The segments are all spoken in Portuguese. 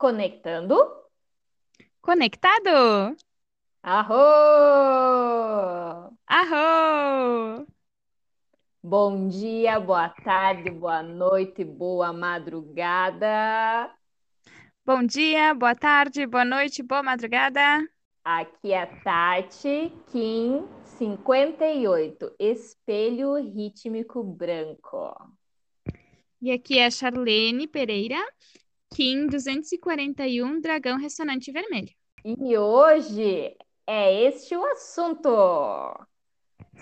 Conectando. Conectado! Arro! Arro! Bom dia, boa tarde, boa noite, boa madrugada. Bom dia, boa tarde, boa noite, boa madrugada. Aqui é Tati Kim 58, espelho rítmico branco. E aqui é Charlene Pereira, Kim 241, dragão ressonante vermelho. E hoje é este o assunto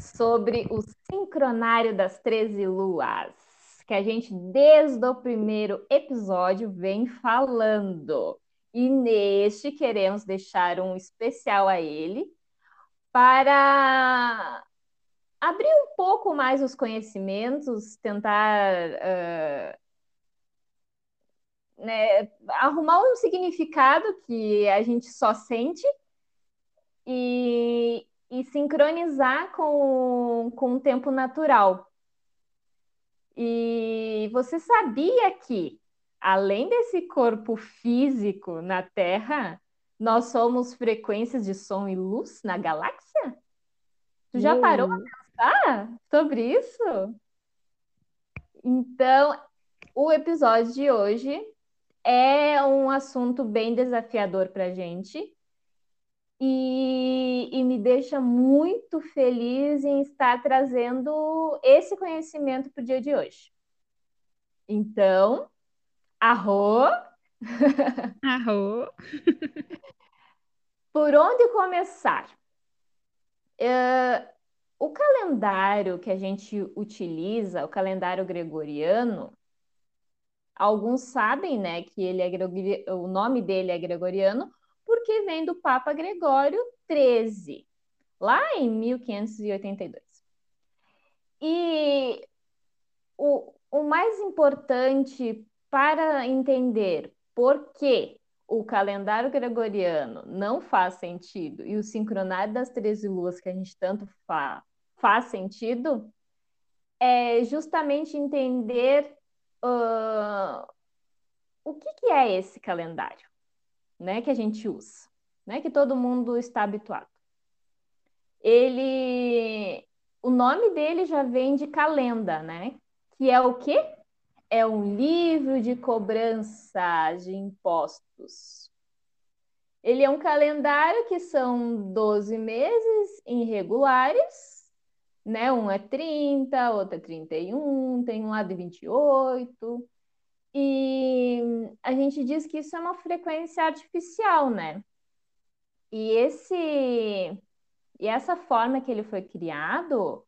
sobre o sincronário das 13 luas, que a gente desde o primeiro episódio vem falando. E neste queremos deixar um especial a ele para abrir um pouco mais os conhecimentos, tentar uh, né, arrumar um significado que a gente só sente e, e sincronizar com, com o tempo natural. E você sabia que, além desse corpo físico na Terra, nós somos frequências de som e luz na galáxia? Tu já parou para pensar sobre isso? Então, o episódio de hoje é um assunto bem desafiador para a gente e, e, me deixa muito feliz em estar trazendo esse conhecimento para o dia de hoje. Então, arro! Arro! Por onde começar? Uh, o calendário que a gente utiliza, o calendário gregoriano, Alguns sabem, né, que ele é o nome dele é gregoriano porque vem do Papa Gregório XIII, lá em 1582. E o, o mais importante para entender por que o calendário gregoriano não faz sentido e o sincronário das 13 luas que a gente tanto fa faz sentido é justamente entender uh, o que, que é esse calendário né, que a gente usa, né, que todo mundo está habituado. Ele, o nome dele já vem de calenda, né? Que é o quê? É um livro de cobrança de impostos. Ele é um calendário que são 12 meses irregulares né? Um é 30, outro é 31, tem um lado de 28. E a gente diz que isso é uma frequência artificial, né? E esse e essa forma que ele foi criado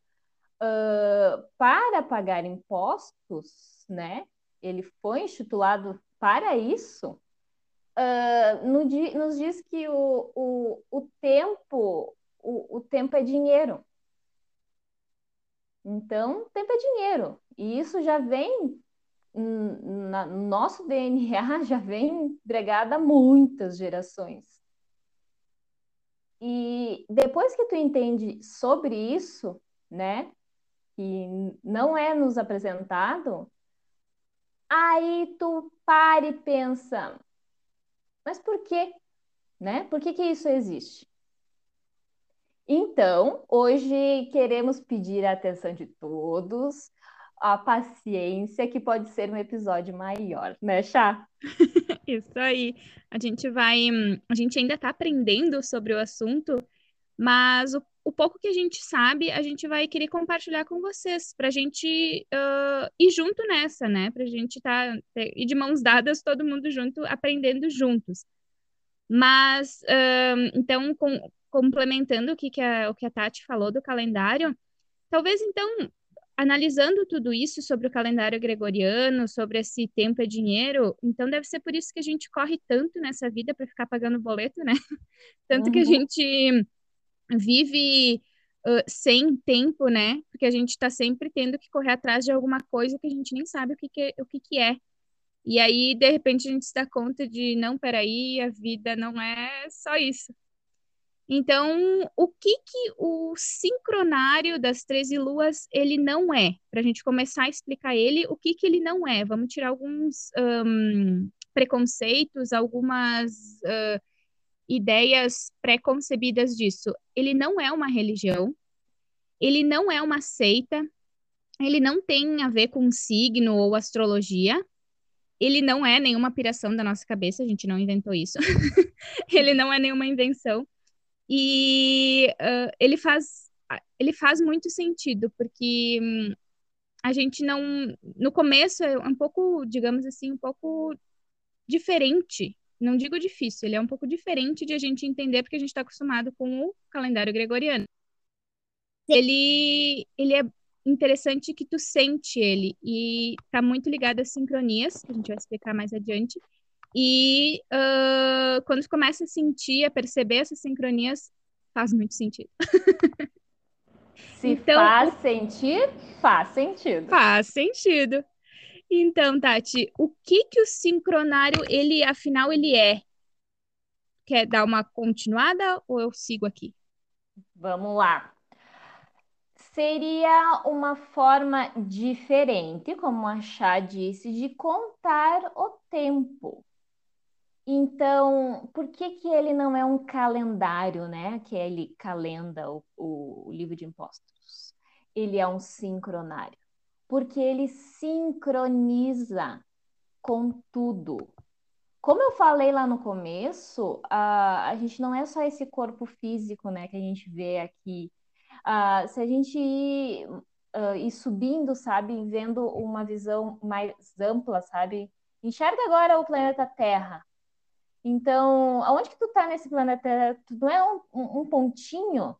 uh, para pagar impostos, né? Ele foi instituído para isso. Uh, no, nos diz que o, o, o tempo o, o tempo é dinheiro. Então, tempo é dinheiro. E isso já vem no nosso DNA, já vem empregado há muitas gerações. E depois que tu entende sobre isso, né, que não é nos apresentado, aí tu para e pensa, mas por quê? Né? Por que que isso existe? Então, hoje queremos pedir a atenção de todos, a paciência, que pode ser um episódio maior, né, Chá? Isso aí. A gente vai. A gente ainda está aprendendo sobre o assunto, mas o, o, pouco que a gente sabe, a gente vai querer compartilhar com vocês, para a gente uh, ir junto nessa, né? Para a gente estar tá, ir de mãos dadas, todo mundo junto, aprendendo juntos. Mas, uh, então, com, complementando o que, que, a, o que a Tati falou do calendário, talvez então, analisando tudo isso sobre o calendário gregoriano, sobre esse tempo é dinheiro, então deve ser por isso que a gente corre tanto nessa vida para ficar pagando boleto, né? Tanto uhum. que a uhum. gente vive uh, sem tempo, né? Porque a gente está sempre tendo que correr atrás de alguma coisa que a gente nem sabe o que, que, o que, que é. E aí, de repente, a gente se dá conta de, não, peraí, a vida não é só isso. Então, o que que o sincronário das 13 luas ele não é? Para a gente começar a explicar ele, o que que ele não é? Vamos tirar alguns um, preconceitos, algumas uh, ideias pré-concebidas disso. Ele não é uma religião, ele não é uma seita, ele não tem a ver com signo ou astrologia, ele não é nenhuma piração da nossa cabeça, a gente não inventou isso. ele não é nenhuma invenção. E uh, ele faz ele faz muito sentido, porque hum, a gente não. No começo é um pouco, digamos assim, um pouco diferente. Não digo difícil, ele é um pouco diferente de a gente entender, porque a gente está acostumado com o calendário gregoriano. Ele, ele é interessante que tu sente ele e tá muito ligado às sincronias, que a gente vai explicar mais adiante. E uh, quando começa a sentir, a perceber essas sincronias, faz muito sentido. Se então, faz sentir, faz sentido. Faz sentido. Então, Tati, o que que o sincronário, ele, afinal, ele é? Quer dar uma continuada ou eu sigo aqui? Vamos lá. Seria uma forma diferente, como a Chá disse, de contar o tempo. Então, por que que ele não é um calendário, né? Que ele calenda o, o, livro de impostos. Ele é um sincronário, porque ele sincroniza com tudo. Como eu falei lá no começo, a, a gente não é só esse corpo físico, né, que a gente vê aqui. Se a gente ir, ir subindo, sabe, vendo uma visão mais ampla, sabe, enxerga agora o planeta Terra então, aonde que tu tá nesse planeta? Tu não é um, um, pontinho?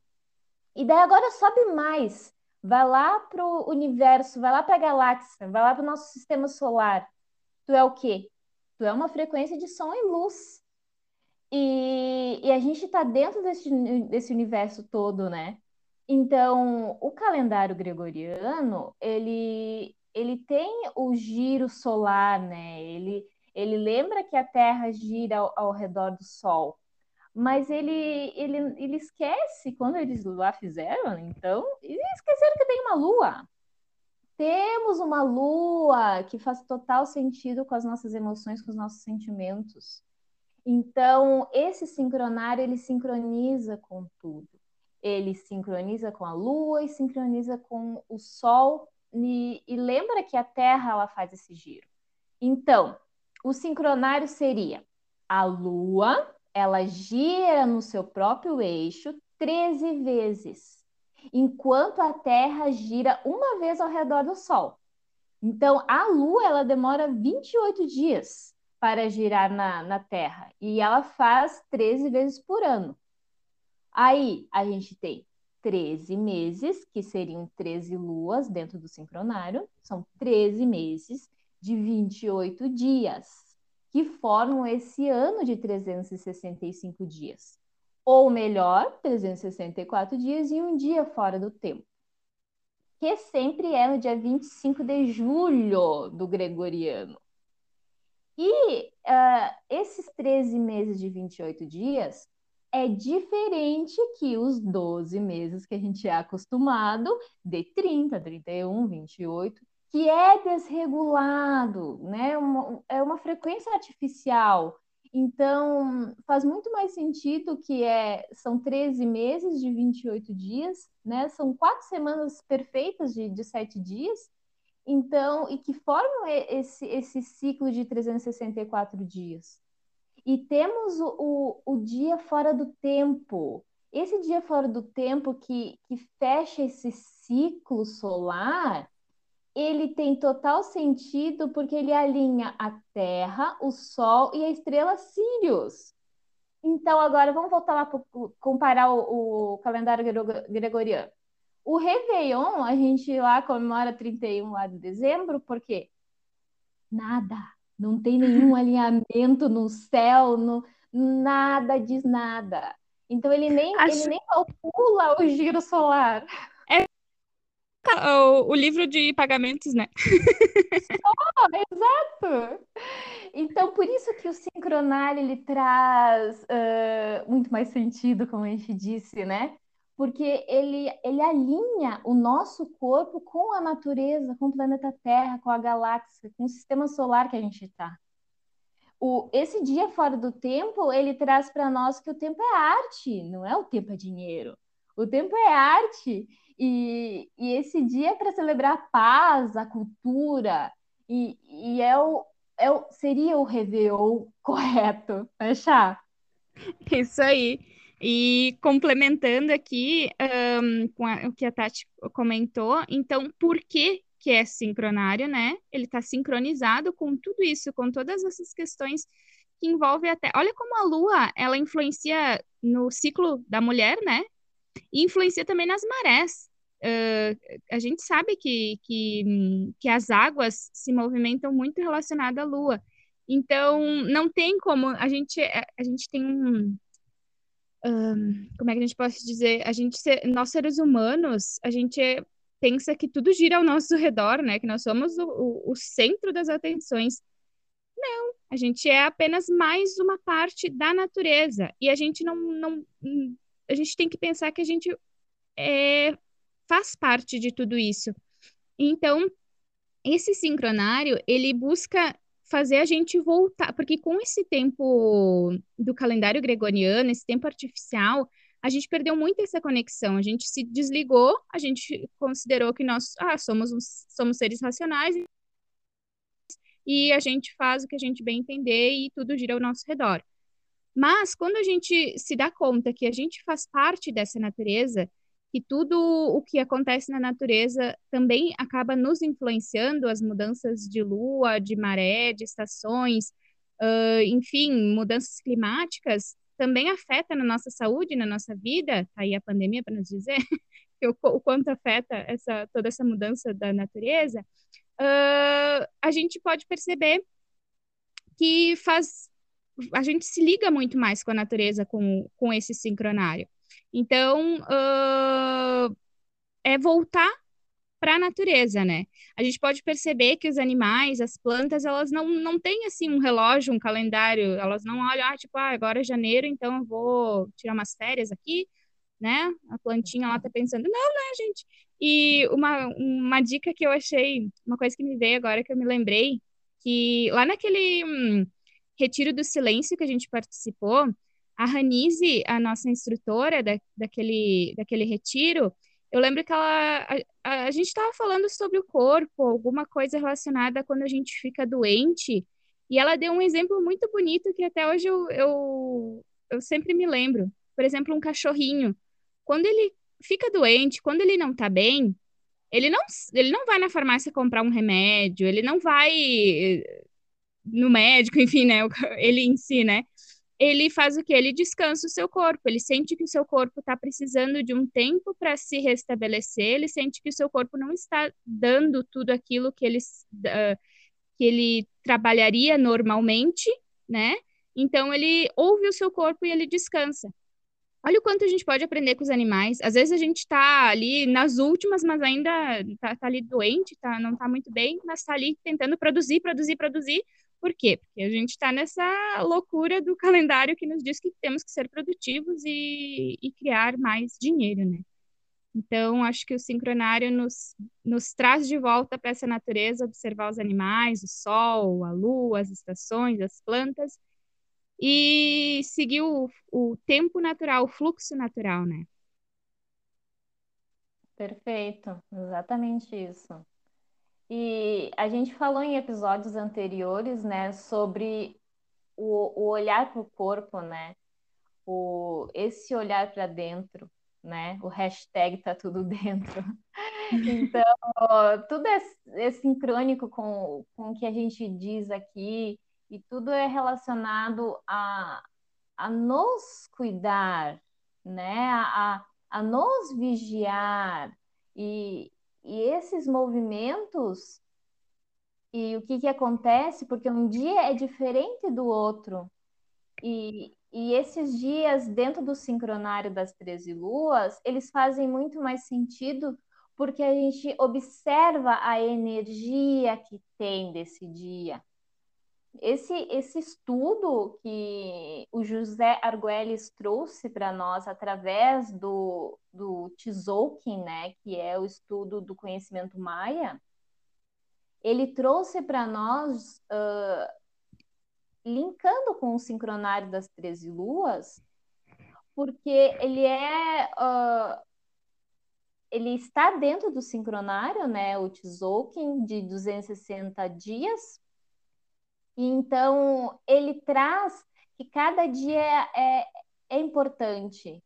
E daí agora sobe mais. Vai lá pro universo, vai lá pra galáxia, vai lá pro nosso sistema solar. Tu é o quê? Tu é uma frequência de som e luz. E, e a gente está dentro desse, desse universo todo, né? Então, o calendário gregoriano, ele, ele tem o giro solar, né? Ele, ele lembra que a Terra gira ao, ao redor do Sol, mas ele, ele, ele esquece, quando eles lá fizeram, então, esqueceram que tem uma Lua. Temos uma Lua que faz total sentido com as nossas emoções, com os nossos sentimentos. Então, esse sincronário, ele sincroniza com tudo. Ele sincroniza com a Lua e sincroniza com o Sol e, e lembra que a Terra, ela faz esse giro. Então, o sincronário seria a Lua, ela gira no seu próprio eixo 13 vezes, enquanto a Terra gira uma vez ao redor do Sol. Então, a Lua ela demora 28 dias para girar na, na Terra e ela faz 13 vezes por ano. Aí a gente tem 13 meses, que seriam 13 luas dentro do sincronário, são 13 meses de 28 dias, que formam esse ano de 365 dias. Ou melhor, 364 dias e um dia fora do tempo. Que sempre é no dia 25 de julho do gregoriano. E uh, esses 13 meses de 28 dias é diferente que os 12 meses que a gente é acostumado, de 30, 31, 28, que é desregulado, né? Uma, é uma frequência artificial. Então, faz muito mais sentido que é, são 13 meses de 28 dias, né? São quatro semanas perfeitas de, de sete dias, então, e que formam esse, esse ciclo de 364 dias. E temos o, o, o dia fora do tempo. Esse dia fora do tempo que, que fecha esse ciclo solar ele tem total sentido porque ele alinha a Terra, o Sol e a estrela Sirius. Então, agora vamos voltar lá para comparar o, o, calendário gregoriano. O Réveillon, a gente lá comemora 31 lá de dezembro, porque nada, não tem nenhum alinhamento no céu, no, nada diz nada. Então, ele nem, Acho... ele nem calcula o giro solar o, o livro de pagamentos, né? Oh, exato! Então, por isso que o sincronário ele traz uh, muito mais sentido, como a gente disse, né? Porque ele, ele alinha o nosso corpo com a natureza, com o planeta Terra, com a galáxia, com o sistema solar que a gente está. esse dia fora do tempo, ele traz para nós que o tempo é arte, não é o tempo é dinheiro. O tempo é arte. E, e esse dia é para celebrar a paz, a cultura, e, e é o, é o, seria o Réveillon correto, né, Chá? Isso aí. E complementando aqui um, com a, o que a Tati comentou, então, por que, que é sincronário, né? Ele está sincronizado com tudo isso, com todas essas questões que envolvem até. Olha como a Lua ela influencia no ciclo da mulher, né? E influencia também nas marés. Uh, a gente sabe que, que, que as águas se movimentam muito relacionadas à Lua. Então, não tem como. A gente, a gente tem um, um, como é que a gente pode dizer? A gente, nós seres humanos, a gente pensa que tudo gira ao nosso redor, né? Que nós somos o, o, o centro das atenções. Não, a gente é apenas mais uma parte da natureza e a gente não, não a gente tem que pensar que a gente é, faz parte de tudo isso. Então, esse sincronário, ele busca fazer a gente voltar, porque com esse tempo do calendário gregoriano, esse tempo artificial, a gente perdeu muito essa conexão, a gente se desligou, a gente considerou que nós ah, somos, somos seres racionais e a gente faz o que a gente bem entender e tudo gira ao nosso redor. Mas quando a gente se dá conta que a gente faz parte dessa natureza, que tudo o que acontece na natureza também acaba nos influenciando, as mudanças de lua, de maré, de estações, uh, enfim, mudanças climáticas, também afeta na nossa saúde, na nossa vida, tá aí a pandemia para nos dizer o, quanto afeta essa, toda essa mudança da natureza, uh, a gente pode perceber que faz a gente se liga muito mais com a natureza com, com esse sincronário. Então, uh, é voltar para a natureza, né? A gente pode perceber que os animais, as plantas, elas não, não têm, assim, um relógio, um calendário, elas não olham, ah, tipo, ah, agora é janeiro, então eu vou tirar umas férias aqui, né? A plantinha lá tá pensando, não, né, gente? E uma, uma dica que eu achei, uma coisa que me veio agora, que eu me lembrei, que lá naquele hum, Retiro do Silêncio que a gente participou, a Ranise, a nossa instrutora da, daquele, daquele retiro, eu lembro que ela, a, a, gente estava falando sobre o corpo, alguma coisa relacionada a quando a gente fica doente, e ela deu um exemplo muito bonito que até hoje eu, eu, eu sempre me lembro. Por exemplo, um cachorrinho. Quando ele fica doente, quando ele não está bem, ele não, ele não vai na farmácia comprar um remédio, ele não vai no médico, enfim, né? Ele em si, né? ele faz o que? Ele descansa o seu corpo, ele sente que o seu corpo está precisando de um tempo para se restabelecer, ele sente que o seu corpo não está dando tudo aquilo que ele, uh, que ele trabalharia normalmente, né? Então ele ouve o seu corpo e ele descansa. Olha o quanto a gente pode aprender com os animais. Às vezes a gente está ali nas últimas, mas ainda está tá ali doente, tá, não está muito bem, mas está ali tentando produzir, produzir, produzir, por quê? Porque a gente está nessa loucura do calendário que nos diz que temos que ser produtivos e, e criar mais dinheiro, né? Então, acho que o sincronário nos, nos traz de volta para essa natureza, observar os animais, o sol, a lua, as estações, as plantas, e seguir o, o tempo natural, o fluxo natural, né? Perfeito, exatamente isso. E a gente falou em episódios anteriores, né, sobre o, o olhar para o corpo, né? O, esse olhar para dentro, né? O hashtag tá tudo dentro. Então, tudo é, é sincrônico com, com o que a gente diz aqui e tudo é relacionado a, a nos cuidar, né? A, a nos vigiar e, e esses movimentos, e o que, que acontece, porque um dia é diferente do outro, e, e esses dias dentro do sincronário das 13 luas, eles fazem muito mais sentido porque a gente observa a energia que tem desse dia. Esse, esse estudo que o José Arguelles trouxe para nós através do, do Tzolk'in, né, que é o estudo do conhecimento maia, ele trouxe para nós uh, linkando com o sincronário das 13 luas, porque ele é uh, ele está dentro do sincronário, né, o Tzolk'in, de 260 dias. E então, ele traz que cada dia é, é importante.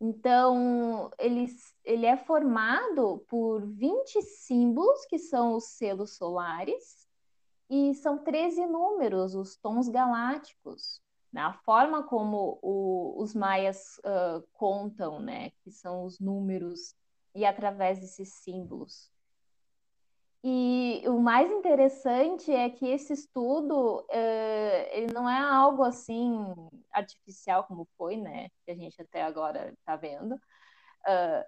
Então, ele, ele é formado por 20 símbolos, que são os selos solares, e são 13 números, os tons galácticos. Né? A forma como o, os maias uh, contam, né? que são os números e através desses símbolos. E o mais interessante é que esse estudo uh, ele não é algo assim artificial como foi, né? Que a gente até agora está vendo. Uh,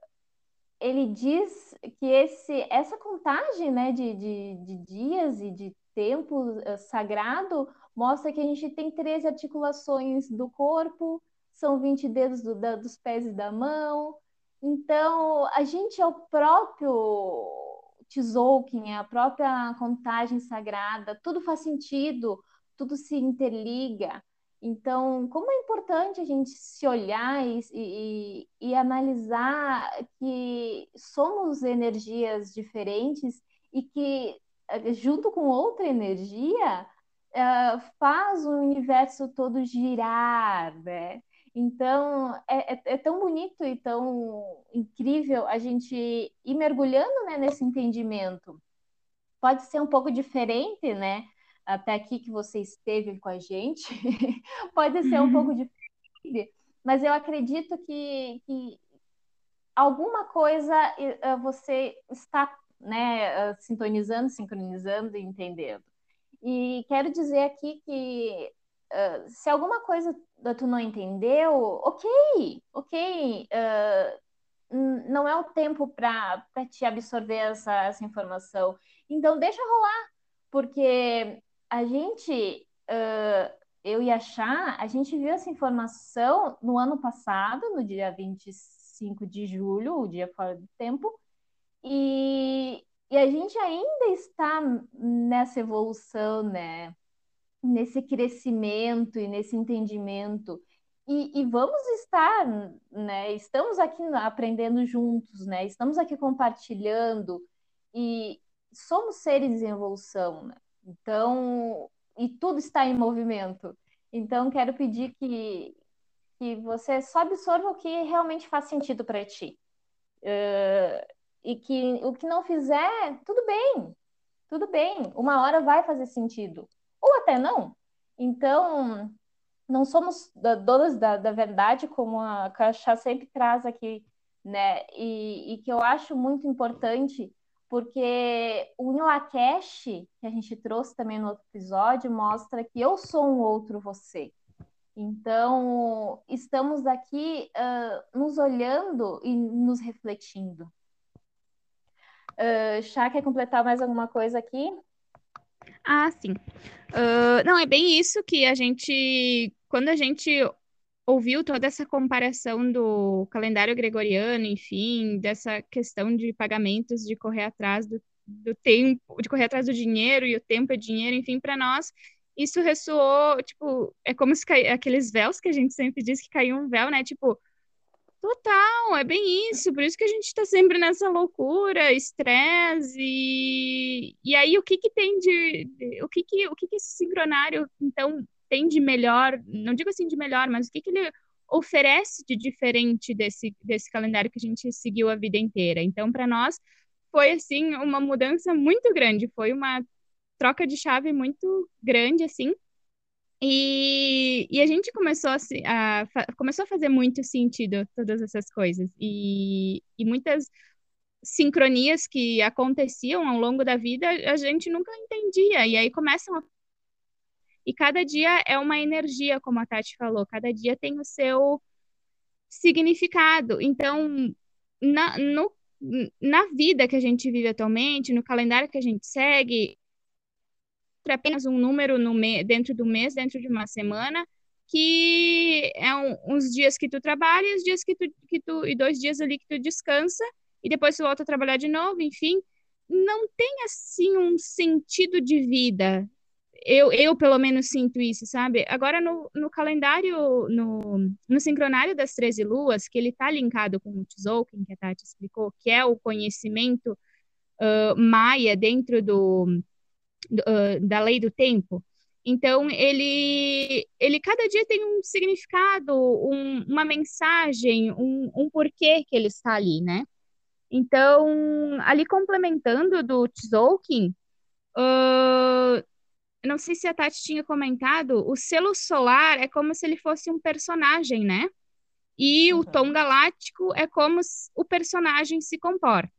ele diz que esse, essa contagem né, de, de, de dias e de tempo uh, sagrado mostra que a gente tem 13 articulações do corpo, são 20 dedos do, da, dos pés e da mão, então, a gente é o próprio Tzolk'in, é a própria contagem sagrada, tudo faz sentido, tudo se interliga. Então, como é importante a gente se olhar e, e, e analisar que somos energias diferentes e que, eh, junto com outra energia, uh, faz o universo todo girar, né? Então, é, é, é, tão bonito e tão incrível a gente ir mergulhando né, nesse entendimento. Pode ser um pouco diferente, né? Até aqui que você esteve com a gente, pode ser um pouco diferente, mas eu acredito que, que alguma coisa você está né, sintonizando, sincronizando e entendendo. E quero dizer aqui que uh, se alguma coisa tu não entendeu, ok, ok. Uh, não é o tempo para te absorver essa, essa informação. Então, deixa rolar, porque a gente, uh, eu e a Chá, a gente viu essa informação no ano passado, no dia 25 de julho, o dia fora do tempo, e, e a gente ainda está nessa evolução, né? Nesse crescimento e nesse entendimento. E, e, vamos estar, né? Estamos aqui aprendendo juntos, né? Estamos aqui compartilhando e somos seres em evolução, né? Então, e tudo está em movimento. Então, quero pedir que, que você só absorva o que realmente faz sentido para ti. Uh, e que o que não fizer, tudo bem, tudo bem. Uma hora vai fazer sentido ou até não. Então, não somos donas da, da verdade, como a Caixa sempre traz aqui, né? E, e, que eu acho muito importante, porque o Inlacash, que a gente trouxe também no outro episódio, mostra que eu sou um outro você. Então, estamos aqui uh, nos olhando e nos refletindo. Uh, Chá, quer completar mais alguma coisa aqui? Ah, sim. Uh, não, é bem isso que a gente, quando a gente ouviu toda essa comparação do calendário gregoriano, enfim, dessa questão de pagamentos, de correr atrás do, do tempo, de correr atrás do dinheiro e o tempo é dinheiro, enfim, para nós isso ressoou, tipo, é como se cai, aqueles véus que a gente sempre diz que caiu um véu, né? Tipo, Total, é bem isso. Por isso que a gente está sempre nessa loucura, estresse. E, e aí, o que que tem de, o que que, o que que esse sincronário, então, tem de melhor? Não digo assim de melhor, mas o que que ele oferece de diferente desse, desse calendário que a gente seguiu a vida inteira? Então, para nós, foi, assim, uma mudança muito grande. Foi uma troca de chave muito grande, assim. E, e a gente começou a, a, começou a fazer muito sentido todas essas coisas. E, e muitas sincronias que aconteciam ao longo da vida a gente nunca entendia. E aí começam a... E cada dia é uma energia, como a Tati falou, cada dia tem o seu significado. Então, na, no, na vida que a gente vive atualmente, no calendário que a gente segue, apenas um número no me, dentro do mês, dentro de uma semana, que é um, uns dias que tu trabalha e os dias que tu, que tu e dois dias ali que tu descansa e depois tu volta a trabalhar de novo, enfim, não tem assim um sentido de vida. eu, eu pelo menos sinto isso, sabe? Agora no, no calendário, no, no sincronário das 13 luas, que ele tá linkado com o Tzolk'in, que a Tati explicou, que é o conhecimento uh, maia dentro do uh, da lei do tempo. Então, ele, ele cada dia tem um significado, um, uma mensagem, um, um porquê que ele está ali, né? Então, ali complementando do Tzolk'in, uh, não sei se a Tati tinha comentado, o selo solar é como se ele fosse um personagem, né? E uhum. o tom galáctico é como o personagem se comporta.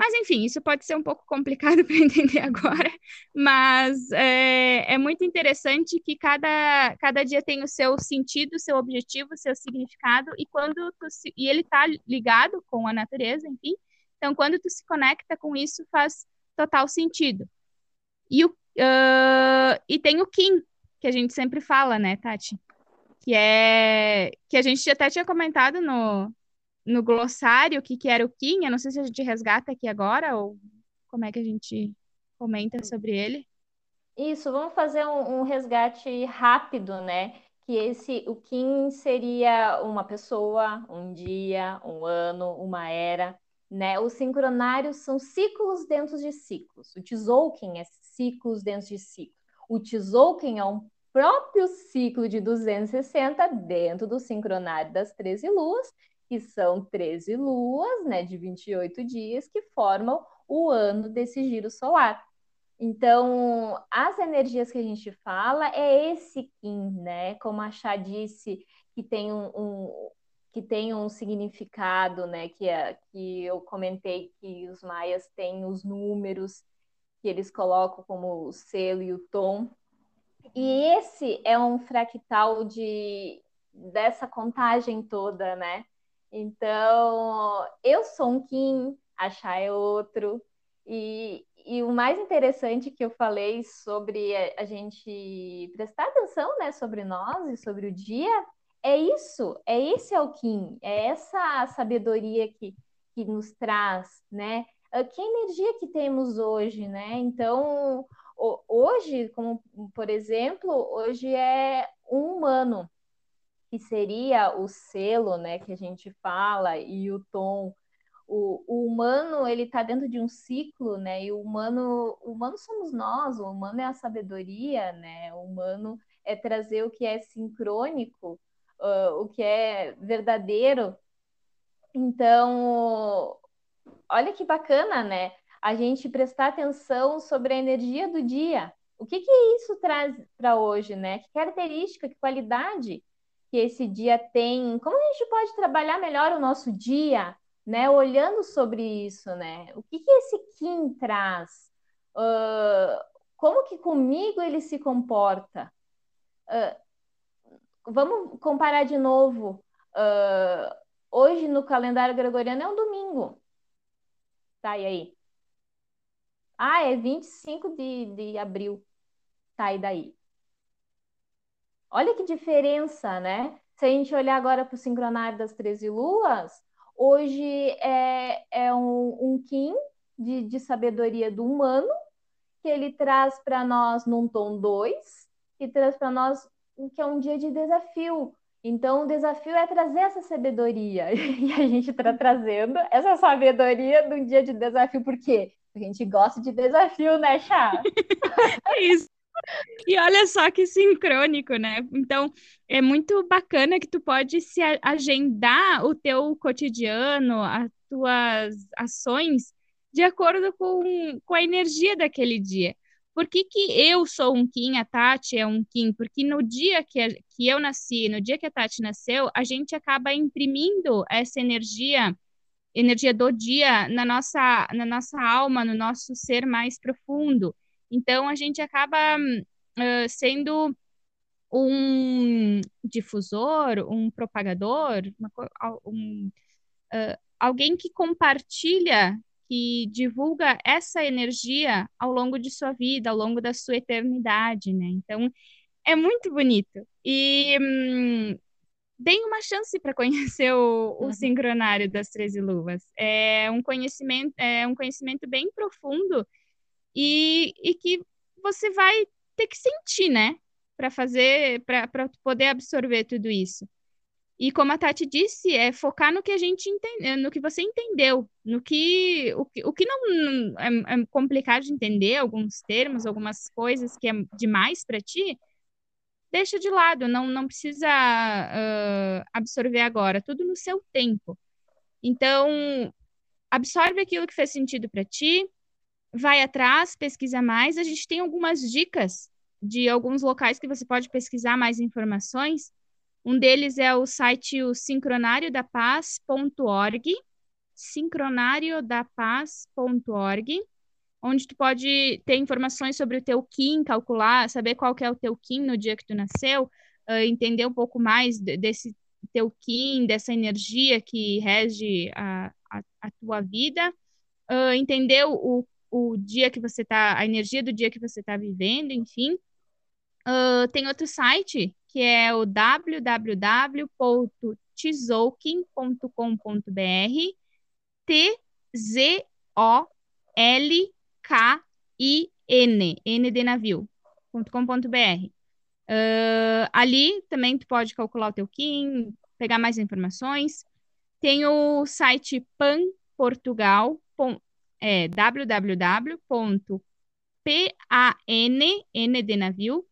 Mas, enfim, isso pode ser um pouco complicado para entender agora, mas é, é, muito interessante que cada, cada dia tem o seu sentido, seu objetivo, seu significado, e quando tu se, e ele está ligado com a natureza, enfim. Então, quando tu se conecta com isso, faz total sentido. E, o, uh, e tem o Kim, que a gente sempre fala, né, Tati? Que é que a gente até tinha comentado no, no glossário o que, que era o. Eu não sei se a gente resgata aqui agora ou como é que a gente comenta sobre ele. Isso, vamos fazer um, um resgate rápido, né? Que esse, o Kim seria uma pessoa, um dia, um ano, uma era, né? Os sincronários são ciclos dentro de ciclos. O Tzolk'in é ciclos dentro de ciclos. O Tzolk'in é um próprio ciclo de 260 dentro do sincronário das 13 luas, que são 13 luas, né, de 28 dias, que formam o ano desse giro solar. Então, as energias que a gente fala é esse Kim, né? Como a Chá disse, que tem um, um que tem um significado, né? Que, é, que eu comentei que os maias têm os números que eles colocam como o selo e o tom. E esse é um fractal de dessa contagem toda, né? Então, eu sou um Kim, a Chá é outro. E, e o mais interessante que eu falei sobre a, gente prestar atenção né, sobre nós e sobre o dia é isso, é esse é o Kim, é essa sabedoria que, que nos traz, né? Ah, que energia que temos hoje, né? Então, hoje, como por exemplo, hoje é um humano, que seria o selo, né, que a gente fala, e o tom. O, o humano, ele está dentro de um ciclo, né, e o humano, o humano somos nós, o humano é a sabedoria, né, o humano é trazer o que é sincrônico, uh, o que é verdadeiro. Então, olha que bacana, né, a gente prestar atenção sobre a energia do dia. O que que isso traz para hoje, né? Que característica, que qualidade que esse dia tem, como a gente pode trabalhar melhor o nosso dia, né? Olhando sobre isso, né? O que, que esse Kim traz? Uh, como que comigo ele se comporta? Uh, vamos comparar de novo. Uh, hoje no calendário gregoriano é um domingo. Tá, e aí? Ah, é 25 de, de abril. Tá, e daí? Olha que diferença, né? Se a gente olhar agora para o sincronário das 13 luas, hoje é, é um, um Kim de, de sabedoria do humano, que ele traz para nós num tom 2, e traz para nós que é um dia de desafio. Então, o desafio é trazer essa sabedoria. E a gente está trazendo essa sabedoria num dia de desafio, por quê? Porque a gente gosta de desafio, né, Chá? é isso. E olha só que sincrônico, né? Então, é muito bacana que tu pode se agendar o teu cotidiano, as tuas ações de acordo com, com a energia daquele dia. Por que, que eu sou um Kim, a Tati é um Kim? Porque no dia que, a, que eu nasci, no dia que a Tati nasceu, a gente acaba imprimindo essa energia, energia do dia na nossa, na nossa alma, no nosso ser mais profundo. Então, a gente acaba uh, sendo um difusor, um propagador, uma, um, uh, alguém que compartilha, que divulga essa energia ao longo de sua vida, ao longo da sua eternidade, né? Então, é muito bonito. E hum, deem uma chance para conhecer o, o uhum. sincronário das 13 luvas. É um conhecimento, é um conhecimento bem profundo e, e que você vai ter que sentir, né? Para fazer, para poder absorver tudo isso. E como a Tati disse, é focar no que a gente entendeu, no que você entendeu, no que o que, o que não é, é complicado de entender, alguns termos, algumas coisas que é demais para ti, deixa de lado, não, não precisa uh, absorver agora, tudo no seu tempo. Então, absorve aquilo que fez sentido para ti, vai atrás, pesquisa mais. A gente tem algumas dicas de alguns locais que você pode pesquisar mais informações. Um deles é o site o sincronariodapaz.org, sincronariodapaz.org, onde tu pode ter informações sobre o teu KIN, calcular, saber qual que é o teu KIN no dia que tu nasceu, uh, entender um pouco mais desse teu KIN, dessa energia que rege a, a, a tua vida, uh, entender o, o dia que você está, a energia do dia que você está vivendo, enfim. Uh, tem outro site que é o www.tzolkin.com.br T-Z-O-L-K-I-N, N de navio.com.br. Uh, ali também tu pode calcular o teu KIN, pegar mais informações. Tem o site Pan Portugal, é www.pan, N de navio,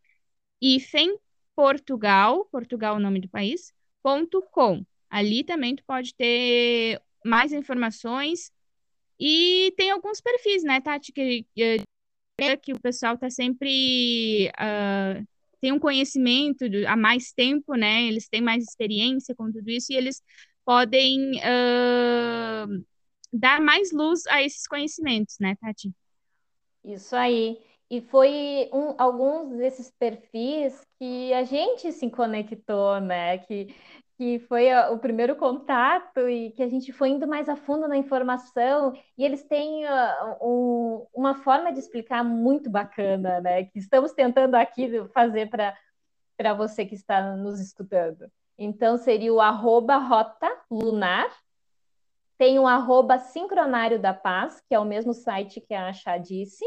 hífen Portugal, Portugal é o nome do país, ponto com. Ali também tu pode ter mais informações e tem alguns perfis, né, Tati, que, que o pessoal está sempre uh, tem um conhecimento há mais tempo, né? Eles têm mais experiência com tudo isso e eles podem uh, dar mais luz a esses conhecimentos, né, Tati? Isso aí. E foi um, alguns desses perfis que a gente se conectou, né? Que, que foi o primeiro contato e que a gente foi indo mais a fundo na informação. E eles têm uma forma de explicar muito bacana, né? Que estamos tentando aqui fazer para você que está nos estudando. Então, seria o arroba rota lunar, tem o arroba sincronário da paz, que é o mesmo site que a Chá disse,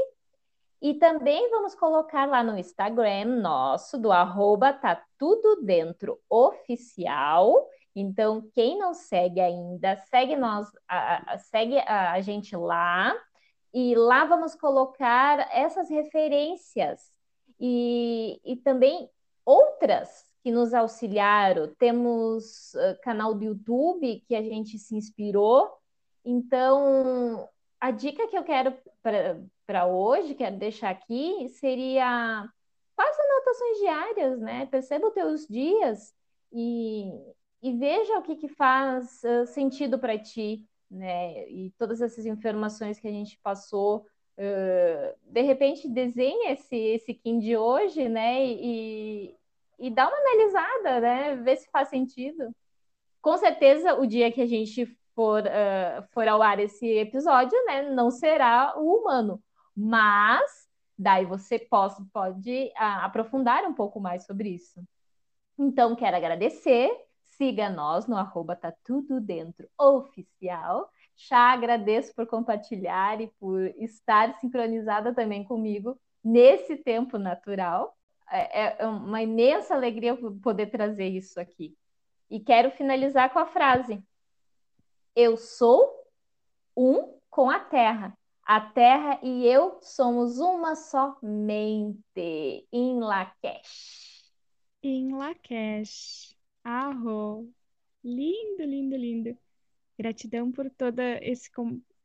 e também vamos colocar lá no Instagram nosso, do arroba tá tudo dentro oficial. Então, quem não segue ainda, segue nós, a, a, segue a, a gente lá. E lá vamos colocar essas referências e, e também outras que nos auxiliaram. Temos uh, canal do YouTube que a gente se inspirou. Então, a dica que eu quero para hoje, quero deixar aqui, seria faça anotações diárias, né? Perceba os teus dias e, e veja o que, que faz uh, sentido para ti, né? E todas essas informações que a gente passou, uh, de repente desenha esse, esse Kim de hoje, né? E, e dá uma analisada, né? Ver se faz sentido. Com certeza, o dia que a gente for, uh, for ao ar esse episódio, né, não será o humano. Mas daí você pode, pode uh, aprofundar um pouco mais sobre isso. Então, quero agradecer. Siga nós no arroba tá tudo dentro oficial. Já agradeço por compartilhar e por estar sincronizada também comigo nesse tempo natural. É, é uma imensa alegria poder trazer isso aqui. E quero finalizar com a frase: eu sou um com a terra. A terra e eu somos uma só mente. Em Lakesh. Em Lakesh. Arro. Lindo, lindo, lindo. Gratidão por todo esse,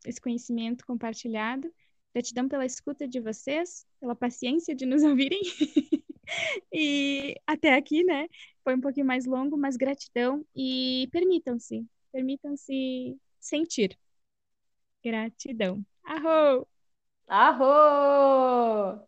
esse conhecimento compartilhado. Gratidão pela escuta de vocês, pela paciência de nos ouvirem. E até aqui, né? Foi um pouquinho mais longo, mas gratidão e permitam-se, Permitam-se sentir. Gratidão. Arro! Arro!